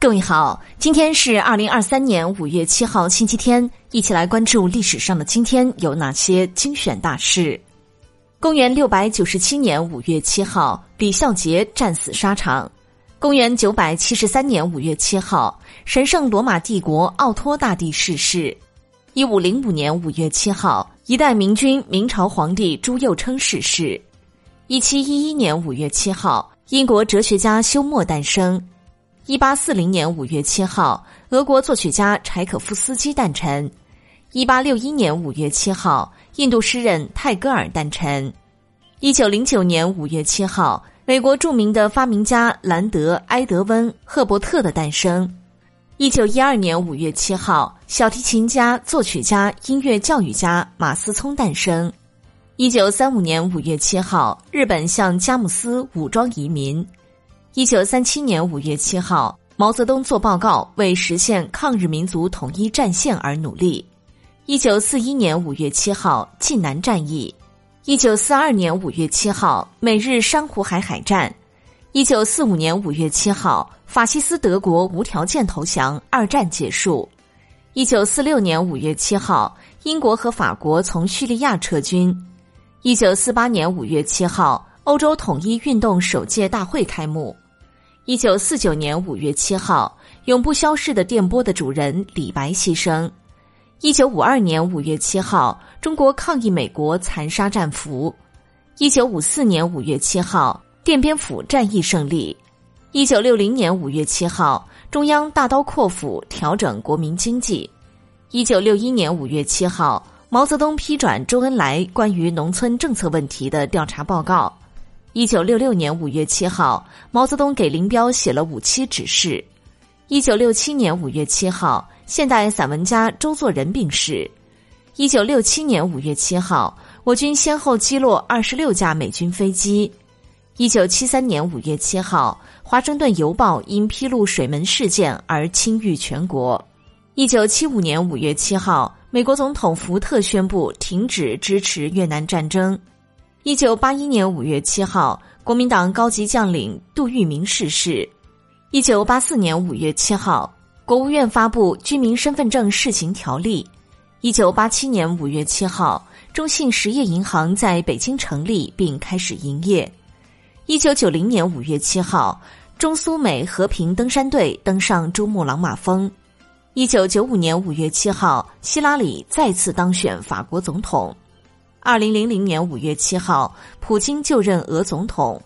各位好，今天是二零二三年五月七号，星期天，一起来关注历史上的今天有哪些精选大事。公元六百九十七年五月七号，李孝杰战死沙场。公元九百七十三年五月七号，神圣罗马帝国奥托大帝逝世。一五零五年五月七号，一代明君明朝皇帝朱佑樘逝世。一七一一年五月七号，英国哲学家休谟诞生。一八四零年五月七号，俄国作曲家柴可夫斯基诞辰；一八六一年五月七号，印度诗人泰戈尔诞辰；一九零九年五月七号，美国著名的发明家兰德·埃德温·赫伯特的诞生；一九一二年五月七号，小提琴家、作曲家、音乐教育家马思聪诞生；一九三五年五月七号，日本向佳木斯武装移民。一九三七年五月七号，毛泽东作报告，为实现抗日民族统一战线而努力。一九四一年五月七号，晋南战役。一九四二年五月七号，美日珊瑚海海战。一九四五年五月七号，法西斯德国无条件投降，二战结束。一九四六年五月七号，英国和法国从叙利亚撤军。一九四八年五月七号。欧洲统一运动首届大会开幕。一九四九年五月七号，永不消逝的电波的主人李白牺牲。一九五二年五月七号，中国抗议美国残杀战俘。一九五四年五月七号，奠边府战役胜利。一九六零年五月七号，中央大刀阔斧调整国民经济。一九六一年五月七号，毛泽东批转周恩来关于农村政策问题的调查报告。一九六六年五月七号，毛泽东给林彪写了五七指示。一九六七年五月七号，现代散文家周作人病逝。一九六七年五月七号，我军先后击落二十六架美军飞机。一九七三年五月七号，华盛顿邮报因披露水门事件而清誉全国。一九七五年五月七号，美国总统福特宣布停止支持越南战争。一九八一年五月七号，国民党高级将领杜聿明逝世。一九八四年五月七号，国务院发布《居民身份证试行条例》。一九八七年五月七号，中信实业银行在北京成立并开始营业。一九九零年五月七号，中苏美和平登山队登上珠穆朗玛峰。一九九五年五月七号，希拉里再次当选法国总统。二零零零年五月七号，普京就任俄总统。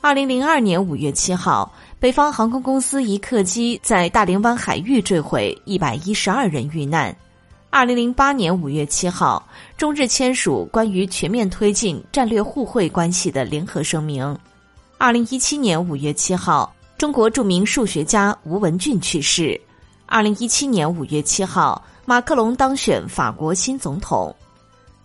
二零零二年五月七号，北方航空公司一客机在大连湾海域坠毁，一百一十二人遇难。二零零八年五月七号，中日签署关于全面推进战略互惠关系的联合声明。二零一七年五月七号，中国著名数学家吴文俊去世。二零一七年五月七号，马克龙当选法国新总统。